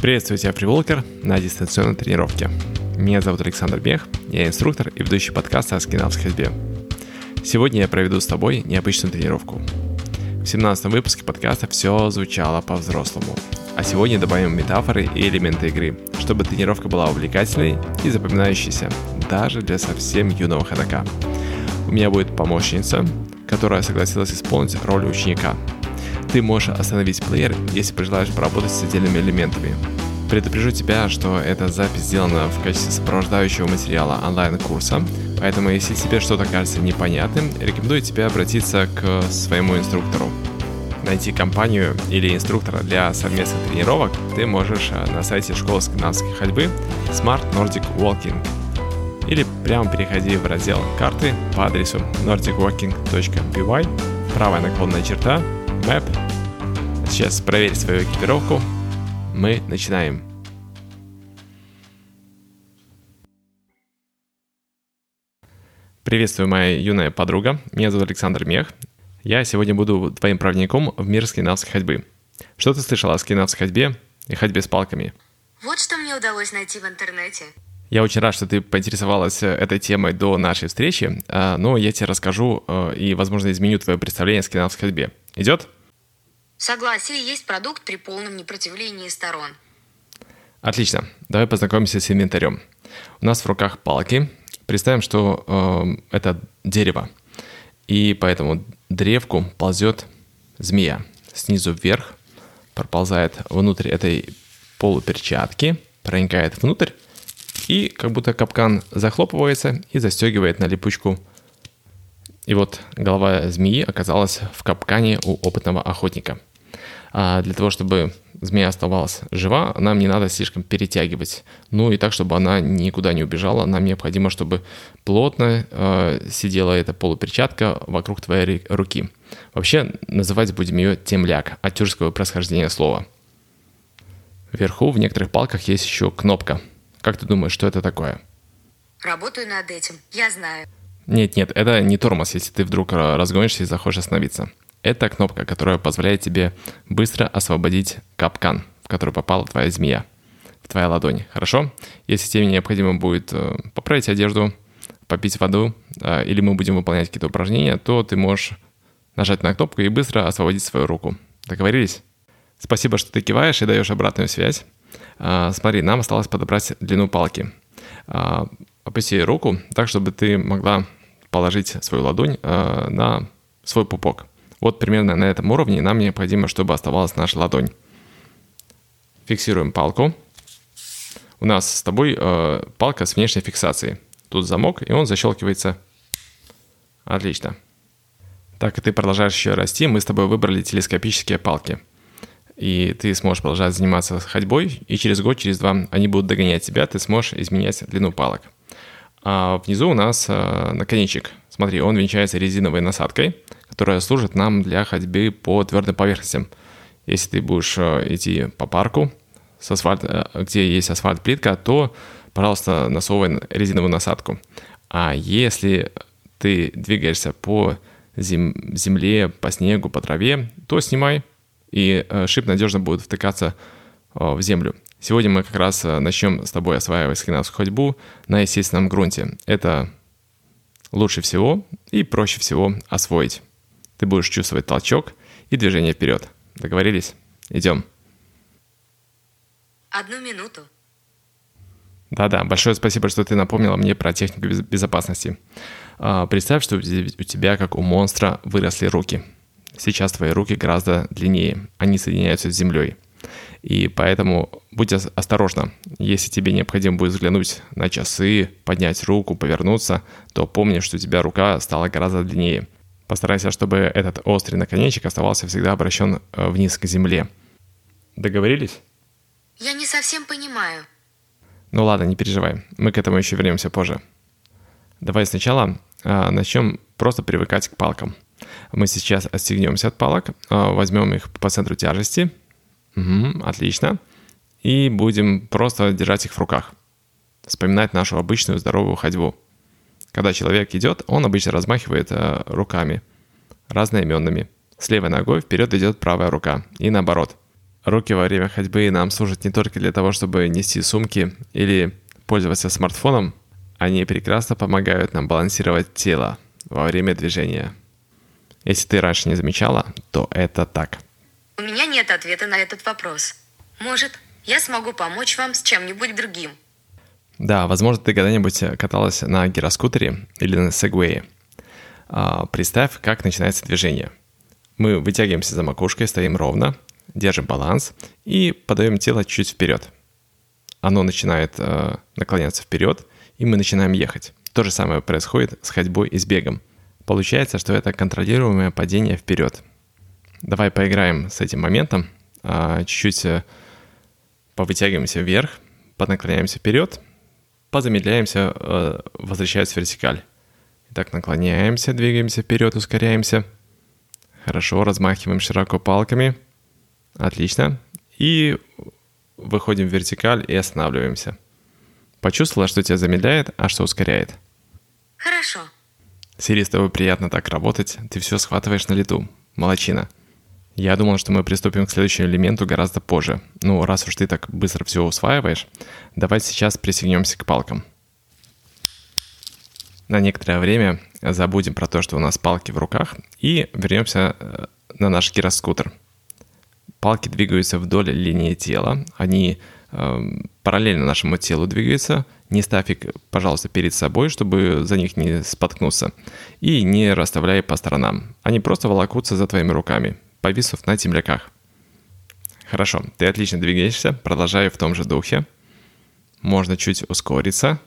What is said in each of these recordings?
Приветствую тебя, Фриволкер, на дистанционной тренировке. Меня зовут Александр Бех, я инструктор и ведущий подкаста о скинавской ходьбе. Сегодня я проведу с тобой необычную тренировку. В 17 выпуске подкаста все звучало по-взрослому, а сегодня добавим метафоры и элементы игры, чтобы тренировка была увлекательной и запоминающейся, даже для совсем юного ходока. У меня будет помощница, которая согласилась исполнить роль ученика – ты можешь остановить плеер, если пожелаешь поработать с отдельными элементами. Предупрежу тебя, что эта запись сделана в качестве сопровождающего материала онлайн-курса, поэтому если тебе что-то кажется непонятным, рекомендую тебе обратиться к своему инструктору. Найти компанию или инструктора для совместных тренировок ты можешь э, на сайте школы скандинавской ходьбы Smart Nordic Walking или прямо переходи в раздел карты по адресу nordicwalking.by, правая наклонная черта, Map. Сейчас проверь свою экипировку. Мы начинаем. Приветствую, моя юная подруга. Меня зовут Александр Мех. Я сегодня буду твоим проводником в мир скандинавской ходьбы. Что ты слышала о скандинавской ходьбе и ходьбе с палками? Вот что мне удалось найти в интернете. Я очень рад, что ты поинтересовалась э, этой темой до нашей встречи, а, но я тебе расскажу э, и, возможно, изменю твое представление о скандинавской ходьбе. Идет? Согласие есть продукт при полном непротивлении сторон. Отлично. Давай познакомимся с инвентарем. У нас в руках палки. Представим, что э, это дерево. И по этому древку ползет змея. Снизу вверх проползает внутрь этой полуперчатки, проникает внутрь, и как будто капкан захлопывается и застегивает на липучку и вот голова змеи оказалась в капкане у опытного охотника. А для того, чтобы змея оставалась жива, нам не надо слишком перетягивать. Ну и так, чтобы она никуда не убежала, нам необходимо, чтобы плотно э, сидела эта полуперчатка вокруг твоей руки. Вообще, называть будем ее темляк, от тюркского происхождения слова. Вверху в некоторых палках есть еще кнопка. Как ты думаешь, что это такое? Работаю над этим, я знаю. Нет, нет, это не тормоз, если ты вдруг разгонишься и захочешь остановиться. Это кнопка, которая позволяет тебе быстро освободить капкан, в который попала твоя змея, в твоя ладонь. Хорошо? Если тебе необходимо будет э, поправить одежду, попить воду, э, или мы будем выполнять какие-то упражнения, то ты можешь нажать на кнопку и быстро освободить свою руку. Договорились? Спасибо, что ты киваешь и даешь обратную связь. Э, смотри, нам осталось подобрать длину палки. Опусти руку так, чтобы ты могла положить свою ладонь на свой пупок. Вот примерно на этом уровне нам необходимо, чтобы оставалась наша ладонь. Фиксируем палку. У нас с тобой э, палка с внешней фиксацией. Тут замок, и он защелкивается. Отлично. Так и ты продолжаешь еще расти, мы с тобой выбрали телескопические палки. И ты сможешь продолжать заниматься ходьбой, и через год, через два они будут догонять тебя, ты сможешь изменять длину палок. А внизу у нас э, наконечник. Смотри, он венчается резиновой насадкой, которая служит нам для ходьбы по твердым поверхностям. Если ты будешь э, идти по парку, с асфальт, э, где есть асфальт-плитка, то, пожалуйста, насовывай резиновую насадку. А если ты двигаешься по зем- земле, по снегу, по траве, то снимай, и э, шип надежно будет втыкаться в землю. Сегодня мы как раз начнем с тобой осваивать скандинавскую ходьбу на естественном грунте. Это лучше всего и проще всего освоить. Ты будешь чувствовать толчок и движение вперед. Договорились? Идем. Одну минуту. Да-да, большое спасибо, что ты напомнила мне про технику безопасности. А, представь, что у тебя, как у монстра, выросли руки. Сейчас твои руки гораздо длиннее, они соединяются с землей. И поэтому будь осторожна. Если тебе необходимо будет взглянуть на часы, поднять руку, повернуться, то помни, что у тебя рука стала гораздо длиннее. Постарайся, чтобы этот острый наконечник оставался всегда обращен э, вниз к земле. Договорились? Я не совсем понимаю. Ну ладно, не переживай. Мы к этому еще вернемся позже. Давай сначала э, начнем просто привыкать к палкам. Мы сейчас отстегнемся от палок, э, возьмем их по центру тяжести Угу, отлично. И будем просто держать их в руках. Вспоминать нашу обычную здоровую ходьбу. Когда человек идет, он обычно размахивает э, руками, разноименными. С левой ногой вперед идет правая рука, и наоборот. Руки во время ходьбы нам служат не только для того, чтобы нести сумки или пользоваться смартфоном, они прекрасно помогают нам балансировать тело во время движения. Если ты раньше не замечала, то это так. У меня нет ответа на этот вопрос. Может, я смогу помочь вам с чем-нибудь другим. Да, возможно, ты когда-нибудь каталась на гироскутере или на сегвее. А, представь, как начинается движение. Мы вытягиваемся за макушкой, стоим ровно, держим баланс и подаем тело чуть вперед. Оно начинает э, наклоняться вперед, и мы начинаем ехать. То же самое происходит с ходьбой и с бегом. Получается, что это контролируемое падение вперед. Давай поиграем с этим моментом. Э, чуть-чуть э, повытягиваемся вверх, поднаклоняемся вперед, позамедляемся, э, возвращаясь в вертикаль. Итак, наклоняемся, двигаемся вперед, ускоряемся. Хорошо, размахиваем широко палками – Отлично. И выходим в вертикаль и останавливаемся. Почувствовала, что тебя замедляет, а что ускоряет? Хорошо. Сири, с тобой приятно так работать. Ты все схватываешь на лету. Молодчина. Я думал, что мы приступим к следующему элементу гораздо позже. Ну, раз уж ты так быстро все усваиваешь, давай сейчас присоединемся к палкам. На некоторое время забудем про то, что у нас палки в руках, и вернемся э, на наш гироскутер – Палки двигаются вдоль линии тела, они э, параллельно нашему телу двигаются. Не ставь их, пожалуйста, перед собой, чтобы за них не споткнуться. И не расставляй по сторонам. Они просто волокутся за твоими руками, повиснув на земляках. Хорошо, ты отлично двигаешься, продолжай в том же духе. Можно чуть ускориться.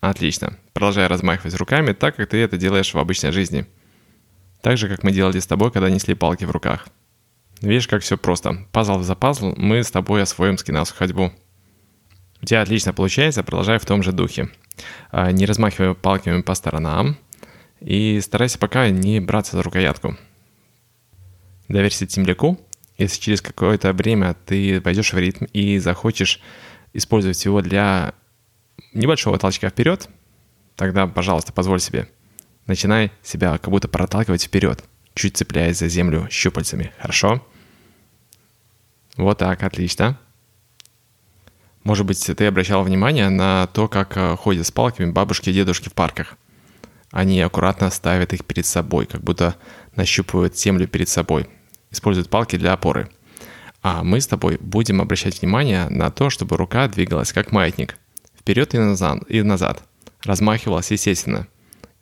Отлично. Продолжай размахивать руками так, как ты это делаешь в обычной жизни. Так же, как мы делали с тобой, когда несли палки в руках. Видишь, как все просто. Пазл за пазл мы с тобой освоим скинавскую ходьбу. У тебя отлично получается, продолжай в том же духе. А, не размахивай палками по сторонам и старайся пока не браться за рукоятку. Доверься темляку. Если через какое-то время ты пойдешь в ритм и захочешь использовать его для небольшого толчка вперед, тогда, пожалуйста, позволь себе. Начинай себя как будто проталкивать вперед – чуть цепляясь за землю щупальцами. Хорошо? Вот так, отлично. Может быть, ты обращал внимание на то, как э, ходят с палками бабушки и дедушки в парках. Они аккуратно ставят их перед собой, как будто нащупывают землю перед собой. Используют палки для опоры. А мы с тобой будем обращать внимание на то, чтобы рука двигалась как маятник. Вперед и назад, и назад. Размахивалась естественно –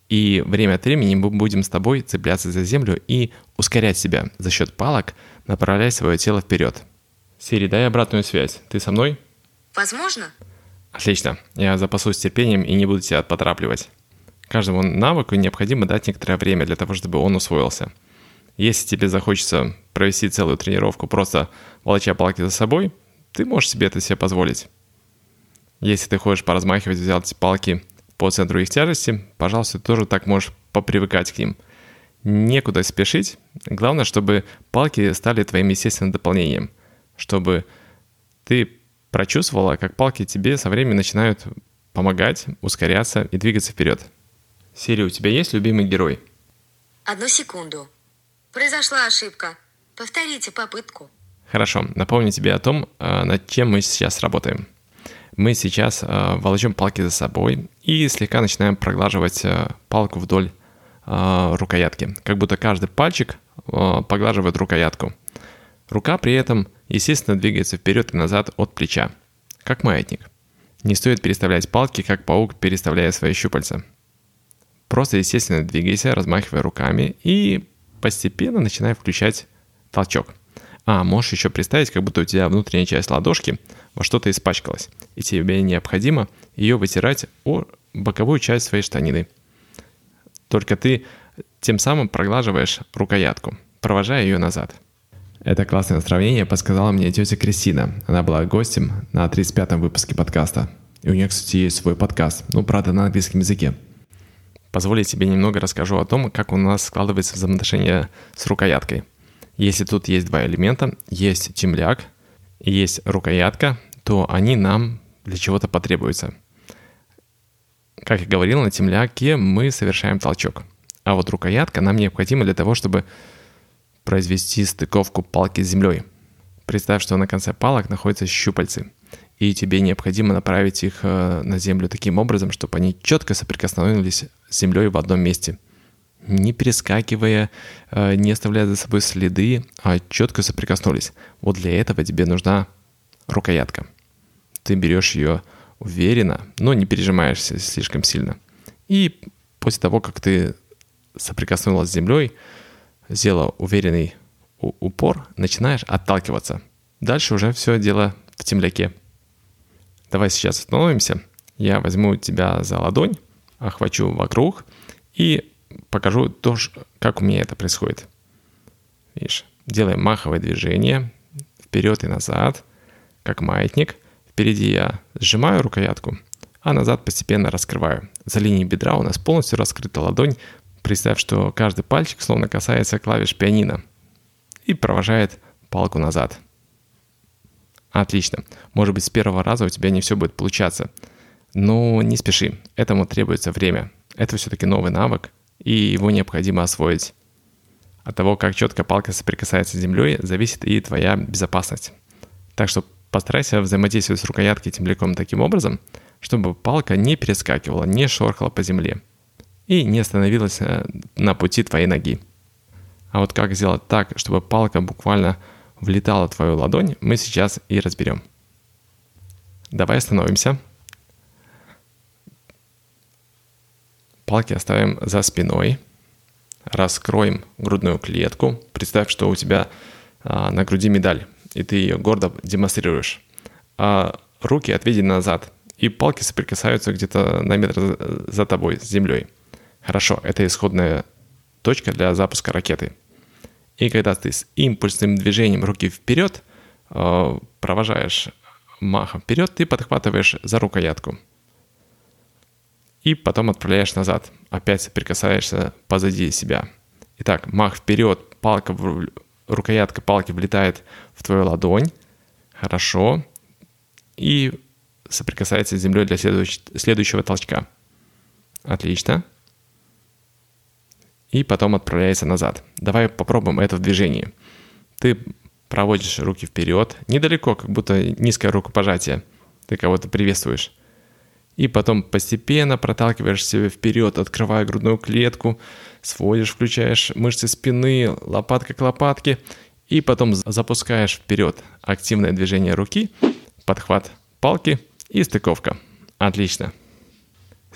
и время от времени мы будем с тобой цепляться за землю и ускорять себя за счет палок, направляя свое тело вперед. Сири, дай обратную связь. Ты со мной? Возможно. Отлично. Я запасусь терпением и не буду тебя поторапливать. Каждому навыку необходимо дать некоторое время для того, чтобы он усвоился. Если тебе захочется провести целую тренировку, просто волоча палки за собой, ты можешь себе это себе позволить. Если ты хочешь поразмахивать, взять палки по центру их тяжести, пожалуйста, тоже так можешь попривыкать к ним. Некуда спешить. Главное, чтобы палки стали твоим естественным дополнением. Чтобы ты прочувствовала, как палки тебе со временем начинают помогать, ускоряться и двигаться вперед. Сири, у тебя есть любимый герой? Одну секунду. Произошла ошибка. Повторите попытку. Хорошо, напомню тебе о том, а, над чем мы сейчас работаем мы сейчас э, волочем палки за собой и слегка начинаем проглаживать э, палку вдоль э, рукоятки, как будто каждый пальчик э, поглаживает рукоятку. Рука при этом, естественно, двигается вперед и назад от плеча, как маятник. Не стоит переставлять палки, как паук, переставляя свои щупальца. Просто, естественно, двигайся, размахивая руками и постепенно начинай включать толчок – а, можешь еще представить, как будто у тебя внутренняя часть ладошки во что-то испачкалась, и тебе необходимо ее вытирать о боковую часть своей штанины. Только ты тем самым проглаживаешь рукоятку, провожая ее назад. Это классное сравнение подсказала мне тетя Кристина. Она была гостем на 35-м выпуске подкаста. И у нее, кстати, есть свой подкаст, ну, правда, на английском языке. Позволь тебе немного расскажу о том, как у нас складывается взаимоотношение с рукояткой – если тут есть два элемента, есть темляк и есть рукоятка, то они нам для чего-то потребуются. Как я говорил, на темляке мы совершаем толчок. А вот рукоятка нам необходима для того, чтобы произвести стыковку палки с землей. Представь, что на конце палок находятся щупальцы, и тебе необходимо направить их э, на землю таким образом, чтобы они четко соприкоснулись с землей в одном месте. Не перескакивая, э, не оставляя за собой следы, а четко соприкоснулись. Вот для этого тебе нужна рукоятка. Ты берешь ее уверенно, но не пережимаешься слишком сильно. И после того, как ты соприкоснулась с землей, сделала уверенный упор, начинаешь отталкиваться. Дальше уже все дело в темляке. Давай сейчас остановимся. Я возьму тебя за ладонь, охвачу вокруг и покажу то, как у меня это происходит. Видишь, делаем маховое движение вперед и назад, как маятник. Впереди я сжимаю рукоятку, а назад постепенно раскрываю. За линией бедра у нас полностью раскрыта ладонь. Представь, что каждый пальчик словно касается клавиш пианино – и провожает палку назад. Отлично. Может быть, с первого раза у тебя не все будет получаться. Но не спеши, этому требуется время. Это все-таки новый навык, и его необходимо освоить. От того, как четко палка соприкасается с землей, зависит и твоя безопасность. Так что постарайся взаимодействовать с рукояткой темляком таким образом, чтобы палка не перескакивала, не шорхала по земле и не остановилась э, на пути твоей ноги. А вот как сделать так, чтобы палка буквально влетала в твою ладонь, мы сейчас и разберем. Давай остановимся. Палки оставим за спиной. Раскроем грудную клетку. Представь, что у тебя а, на груди медаль, и ты ее гордо демонстрируешь. А руки отведены назад, и палки соприкасаются где-то на метр за тобой, с землей. Хорошо, это исходная точка для запуска ракеты – и когда ты с импульсным движением руки вперед э, провожаешь махом вперед, ты подхватываешь за рукоятку. И потом отправляешь назад. Опять соприкасаешься позади себя. Итак, мах вперед, палка, в, рукоятка палки влетает в твою ладонь. Хорошо. И соприкасается с землей для следующ, следующего толчка. Отлично и потом отправляется назад. Давай попробуем это в движении. Ты проводишь руки вперед, недалеко, как будто низкое рукопожатие. Ты кого-то приветствуешь. И потом постепенно проталкиваешь себя вперед, открывая грудную клетку, сводишь, включаешь мышцы спины, лопатка к лопатке, и потом запускаешь вперед активное движение руки, подхват палки и стыковка. Отлично.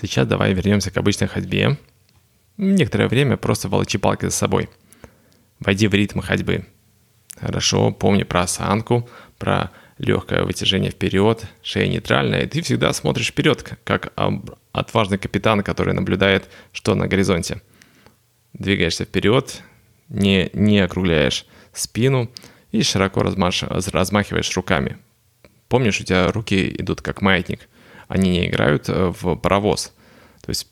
Сейчас давай вернемся к обычной ходьбе некоторое время просто волочи палки за собой. Войди в ритм ходьбы. Хорошо, помни про осанку, про легкое вытяжение вперед, шея нейтральная, и ты всегда смотришь вперед, как отважный капитан, который наблюдает, что на горизонте. Двигаешься вперед, не, не округляешь спину и широко размаш, размахиваешь руками. Помнишь, у тебя руки идут как маятник, они не играют э, в паровоз. То есть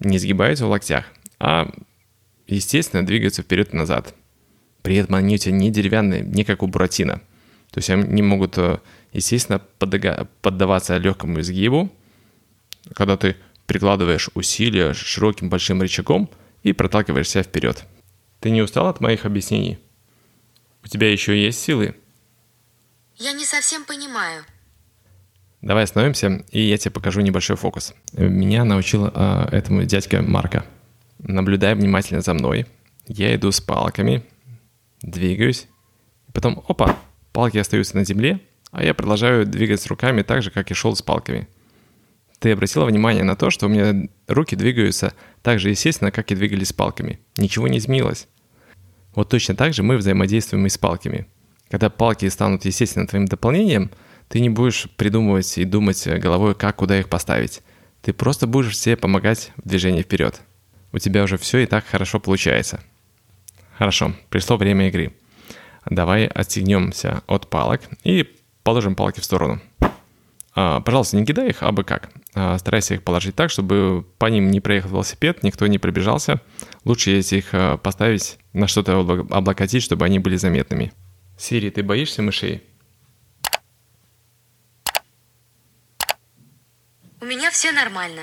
не сгибаются в локтях, а, естественно, двигаются вперед и назад. При этом они у тебя не деревянные, не как у Буратино. То есть они могут, э, естественно, поддаваться легкому изгибу, когда ты прикладываешь усилия широким большим рычагом и проталкиваешь себя вперед. Ты не устал от моих объяснений? У тебя еще есть силы? Я не совсем понимаю. Давай остановимся, и я тебе покажу небольшой фокус. Меня научил э, этому дядька Марка. Наблюдай внимательно за мной. Я иду с палками, двигаюсь, потом, опа, палки остаются на земле, а я продолжаю двигаться руками так же, как и шел с палками. Ты обратила внимание на то, что у меня руки двигаются так же естественно, как и двигались с палками. Ничего не изменилось. Вот точно так же мы взаимодействуем и с палками. Когда палки станут естественным твоим дополнением – ты не будешь придумывать и думать головой, как куда их поставить. Ты просто будешь себе помогать в движении вперед. У тебя уже все и так хорошо получается. Хорошо, пришло время игры. Давай отстегнемся от палок и положим палки в сторону. А, пожалуйста, не кидай их, а бы как. А, старайся их положить так, чтобы по ним не проехал велосипед, никто не пробежался. Лучше, если их а, поставить на что-то облокотить, чтобы они были заметными. Сири, ты боишься мышей? У меня все нормально.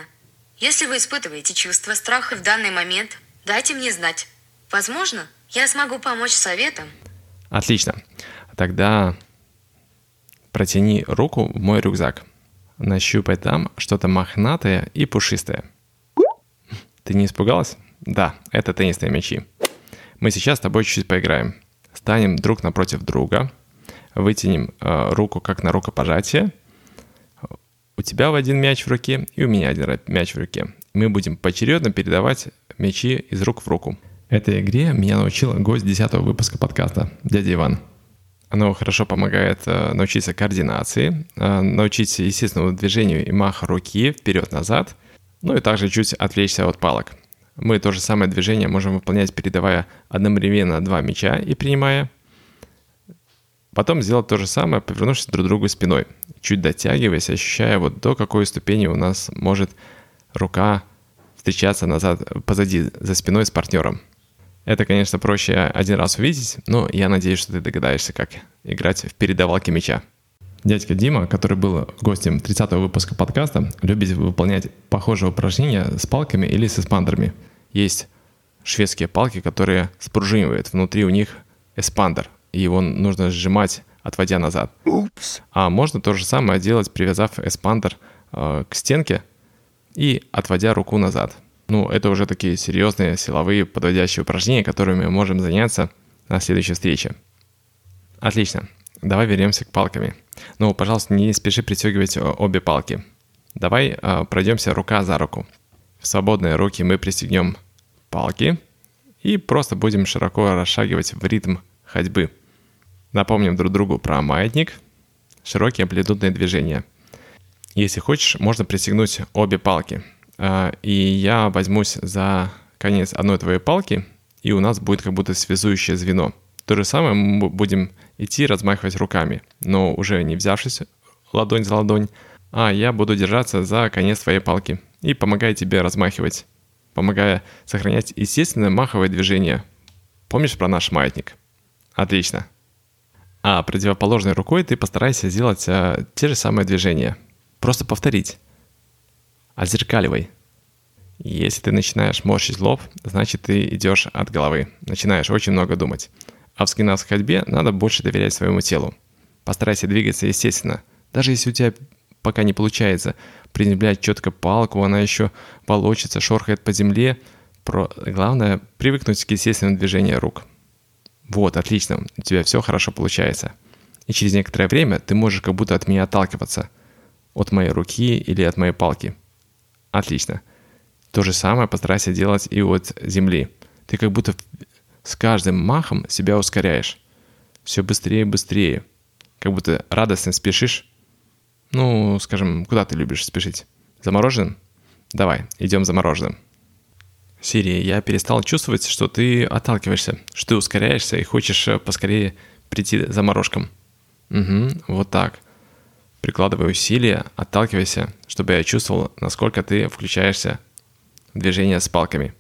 Если вы испытываете чувство страха в данный момент, дайте мне знать. Возможно, я смогу помочь советом. Отлично. Тогда протяни руку в мой рюкзак. Нащупай там что-то мохнатое и пушистое. Ты не испугалась? Да, это теннисные мячи. Мы сейчас с тобой чуть-чуть поиграем. Станем друг напротив друга, вытянем э, руку как на рукопожатие. У тебя в один мяч в руке и у меня один мяч в руке. Мы будем поочередно передавать мячи из рук в руку. Этой игре меня научил гость 10 выпуска подкаста, дядя Иван. Оно хорошо помогает э, научиться координации, э, научиться естественному движению и маха руки вперед-назад, ну и также чуть отвлечься от палок. Мы то же самое движение можем выполнять, передавая одновременно два мяча и принимая. Потом сделать то же самое, повернувшись друг к другу спиной, чуть дотягиваясь, ощущая вот до какой ступени у нас может рука встречаться назад, позади, за спиной с партнером. Это, конечно, проще один раз увидеть, но я надеюсь, что ты догадаешься, как играть в передавалке мяча. Дядька Дима, который был гостем 30-го выпуска подкаста, любит выполнять похожие упражнения с палками или с эспандерами. Есть шведские палки, которые спружинивают. Внутри у них эспандер, и его нужно сжимать, отводя назад. Упс. А можно то же самое делать, привязав эспандер э, к стенке и отводя руку назад – ну, это уже такие серьезные силовые подводящие упражнения, которыми мы можем заняться на следующей встрече. Отлично. Давай вернемся к палками. Ну, пожалуйста, не спеши притягивать обе палки. Давай э, пройдемся рука за руку. В свободные руки мы пристегнем палки и просто будем широко расшагивать в ритм ходьбы. Напомним друг другу про маятник, широкие амплитудные движения. Если хочешь, можно пристегнуть обе палки – и я возьмусь за конец одной твоей палки, и у нас будет как будто связующее звено. То же самое мы будем идти размахивать руками, но уже не взявшись ладонь за ладонь, а я буду держаться за конец твоей палки и помогая тебе размахивать, помогая сохранять естественное маховое движение. Помнишь про наш маятник? Отлично. А противоположной рукой ты постарайся сделать а, те же самые движения. Просто повторить. Отзеркаливай. Если ты начинаешь морщить лоб, значит ты идешь от головы, начинаешь очень много думать. А в скинавской ходьбе надо больше доверять своему телу. Постарайся двигаться естественно. Даже если у тебя пока не получается приземлять четко палку, она еще волочится, шорхает по земле. Про... Главное привыкнуть к естественному движению рук. Вот, отлично, у тебя все хорошо получается. И через некоторое время ты можешь как будто от меня отталкиваться. От моей руки или от моей палки. Отлично. То же самое постарайся делать и от земли. Ты как будто с каждым махом себя ускоряешь. Все быстрее и быстрее. Как будто радостно спешишь. Ну, скажем, куда ты любишь спешить? За мороженым? Давай, идем за мороженым. Сири, я перестал чувствовать, что ты отталкиваешься, что ты ускоряешься и хочешь э, поскорее прийти за морожком. Угу, вот так. Прикладывай усилия, отталкивайся, чтобы я чувствовал, насколько ты включаешься в движение с палками.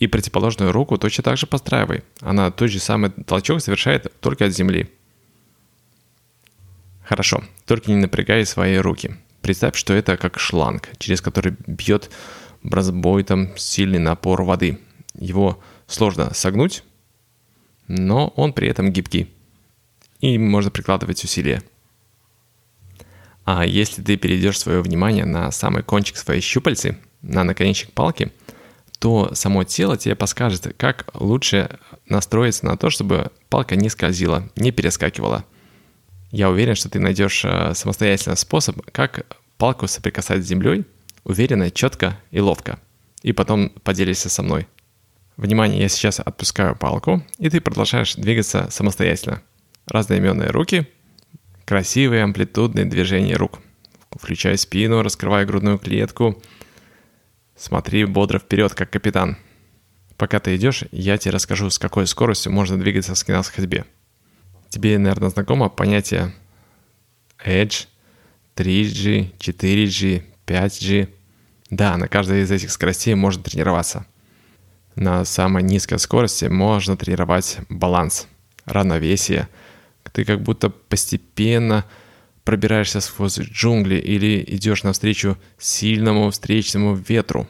И противоположную руку точно так же постраивай. Она тот же самый толчок совершает только от земли. Хорошо, только не напрягай свои руки. Представь, что это как шланг, через который бьет бразбойтом сильный напор воды. Его сложно согнуть, но он при этом гибкий. И можно прикладывать усилия. А если ты перейдешь свое внимание на самый кончик своей щупальцы, на наконечник палки, то само тело тебе подскажет, как лучше настроиться на то, чтобы палка не скользила, не перескакивала. Я уверен, что ты найдешь э, самостоятельно способ, как палку соприкасать с землей уверенно, четко и ловко. И потом поделишься со мной. Внимание, я сейчас отпускаю палку, и ты продолжаешь двигаться самостоятельно. Разноименные руки – Красивые амплитудные движения рук. Включай спину, раскрывай грудную клетку. Смотри бодро вперед, как капитан. Пока ты идешь, я тебе расскажу, с какой скоростью можно двигаться в скинавской ходьбе. Тебе, наверное, знакомо понятие Edge, 3G, 4G, 5G. Да, на каждой из этих скоростей можно тренироваться. На самой низкой скорости можно тренировать баланс, равновесие – ты как будто постепенно пробираешься сквозь джунгли или идешь навстречу сильному встречному ветру.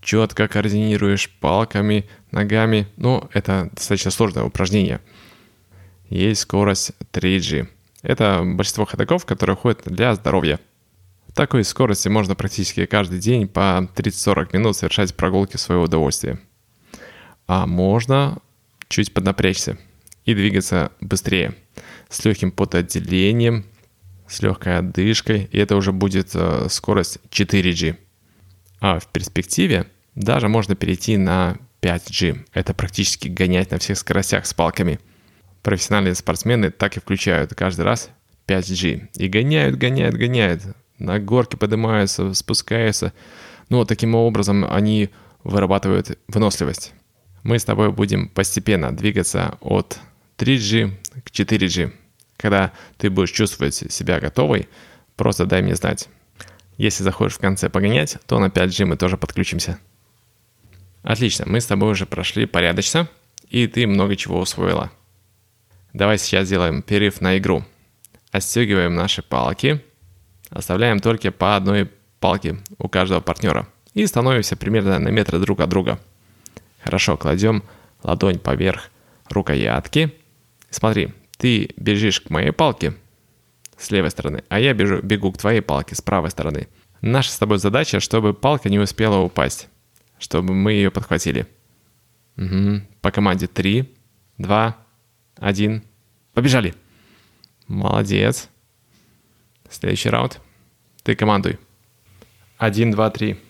Четко координируешь палками, ногами, но это достаточно сложное упражнение. есть скорость 3G. Это большинство ходоков, которые ходят для здоровья. В такой скорости можно практически каждый день по 30-40 минут совершать прогулки в свое удовольствие. А можно чуть поднапрячься и двигаться быстрее, с легким потоотделением, с легкой отдышкой, и это уже будет э, скорость 4G. А в перспективе даже можно перейти на 5G. Это практически гонять на всех скоростях с палками. Профессиональные спортсмены так и включают каждый раз 5G. И гоняют, гоняют, гоняют. На горке поднимаются, спускаются. Ну, таким образом они вырабатывают выносливость. Мы с тобой будем постепенно двигаться от 3G к 4G. Когда ты будешь чувствовать себя готовой, просто дай мне знать. Если захочешь в конце погонять, то на 5G мы тоже подключимся. Отлично, мы с тобой уже прошли порядочно, и ты много чего усвоила. Давай сейчас сделаем перерыв на игру. Отстегиваем наши палки, оставляем только по одной палке у каждого партнера и становимся примерно на метр друг от друга. Хорошо, кладем ладонь поверх рукоятки. Смотри, ты бежишь к моей палке с левой стороны, а я бежу, бегу к твоей палке с правой стороны. Наша с тобой задача, чтобы палка не успела упасть чтобы мы ее подхватили. Угу. По команде 3, 2, 1. Побежали. Молодец. Следующий раунд. Ты командуй. 1, 2, 3.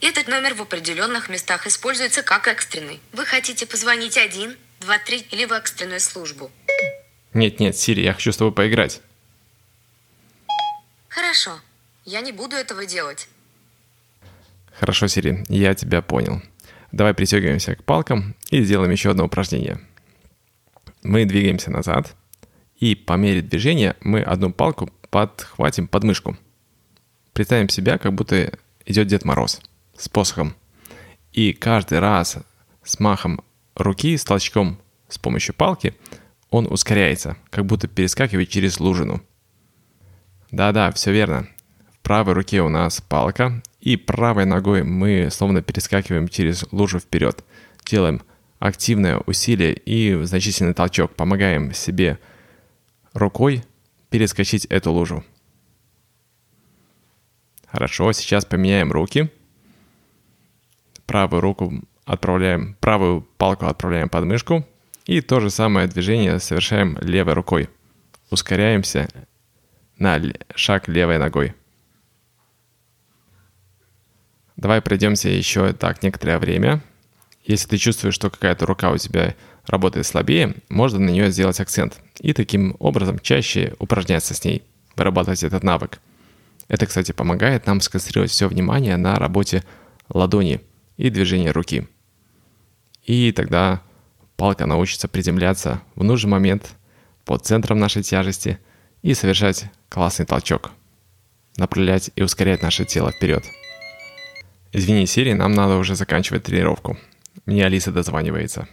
Этот номер в определенных местах используется как экстренный. Вы хотите позвонить 1, 2, 3 или в экстренную службу? Нет, нет, Сири, я хочу с тобой поиграть. Хорошо. Я не буду этого делать. Хорошо, Сири, я тебя понял. Давай пристегиваемся к палкам и сделаем еще одно упражнение. Мы двигаемся назад, и по мере движения мы одну палку подхватим под мышку. Представим себя, как будто идет Дед Мороз с посохом. И каждый раз с махом руки, с толчком с помощью палки, он ускоряется, как будто перескакивает через лужину. Да-да, все верно. В правой руке у нас палка, и правой ногой мы словно перескакиваем через лужу вперед. Делаем активное усилие и значительный толчок. Помогаем себе рукой перескочить эту лужу. Хорошо, сейчас поменяем руки. Правую руку отправляем, правую палку отправляем под мышку. И то же самое движение совершаем левой рукой. Ускоряемся на шаг левой ногой. Давай пройдемся еще так некоторое время. Если ты чувствуешь, что какая-то рука у тебя работает слабее, можно на нее сделать акцент и таким образом чаще упражняться с ней, вырабатывать этот навык. Это, кстати, помогает нам сконцентрировать все внимание на работе ладони и движении руки. И тогда палка научится приземляться в нужный момент под центром нашей тяжести и совершать классный толчок, направлять и ускорять наше тело вперед. Извини, Сири, нам надо уже заканчивать тренировку. Мне Алиса дозванивается.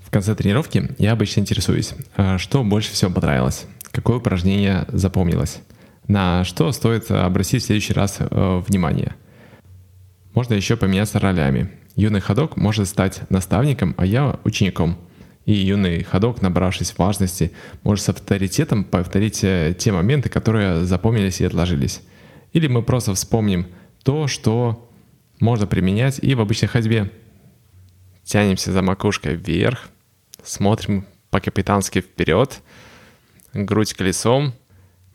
В конце тренировки я обычно интересуюсь, а что больше всего понравилось, какое упражнение запомнилось, на что стоит обратить в следующий раз э, внимание. Можно еще поменяться ролями. Юный ходок может стать наставником, а я учеником. И юный ходок, набравшись важности, может с авторитетом повторить э, те моменты, которые запомнились и отложились. Или мы просто вспомним то, что можно применять и в обычной ходьбе. Тянемся за макушкой вверх, смотрим по-капитански вперед, грудь колесом,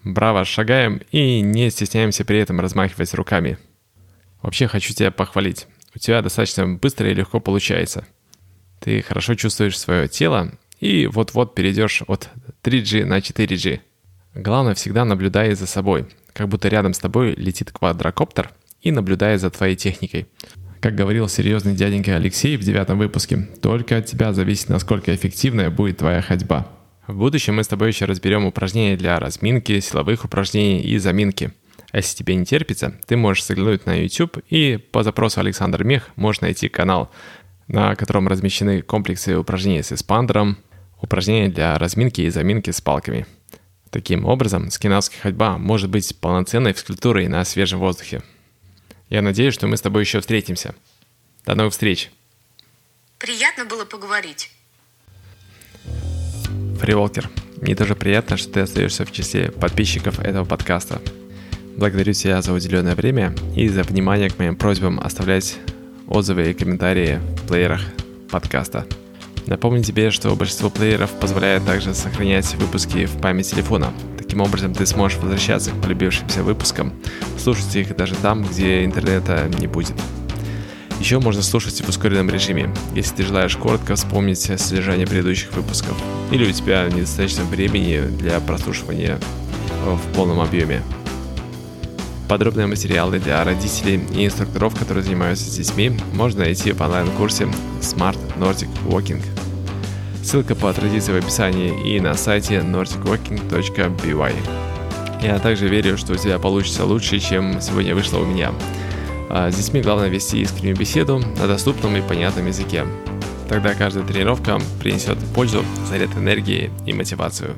браво шагаем и не стесняемся при этом размахивать руками. Вообще хочу тебя похвалить. У тебя достаточно быстро и легко получается. Ты хорошо чувствуешь свое тело и вот-вот перейдешь от 3G на 4G. Главное всегда наблюдай за собой, как будто рядом с тобой летит квадрокоптер – и наблюдая за твоей техникой. Как говорил серьезный дяденька Алексей в девятом выпуске, только от тебя зависит, насколько эффективная будет твоя ходьба. В будущем мы с тобой еще разберем упражнения для разминки, силовых упражнений и заминки. А если тебе не терпится, ты можешь заглянуть на YouTube и по запросу Александр Мех можешь найти канал, на котором размещены комплексы упражнений с эспандером, упражнения для разминки и заминки с палками. Таким образом, скинавская ходьба может быть полноценной физкультурой на свежем воздухе. Я надеюсь, что мы с тобой еще встретимся. До новых встреч. Приятно было поговорить. Фриволкер, мне тоже приятно, что ты остаешься в числе подписчиков этого подкаста. Благодарю тебя за уделенное время и за внимание к моим просьбам оставлять отзывы и комментарии в плеерах подкаста. Напомню тебе, что большинство плееров позволяет также сохранять выпуски в память телефона. Таким образом, ты сможешь возвращаться к полюбившимся выпускам, слушать их даже там, где интернета не будет. Еще можно слушать в ускоренном режиме, если ты желаешь коротко вспомнить содержание предыдущих выпусков, или у тебя недостаточно времени для прослушивания в полном объеме. Подробные материалы для родителей и инструкторов, которые занимаются с детьми, можно найти в онлайн-курсе Smart Nordic Walking. Ссылка по традиции в описании и на сайте nordicwalking.by. Я также верю, что у тебя получится лучше, чем сегодня вышло у меня – а с детьми главное вести искреннюю беседу на доступном и понятном языке. Тогда каждая тренировка принесет пользу, заряд энергии и мотивацию.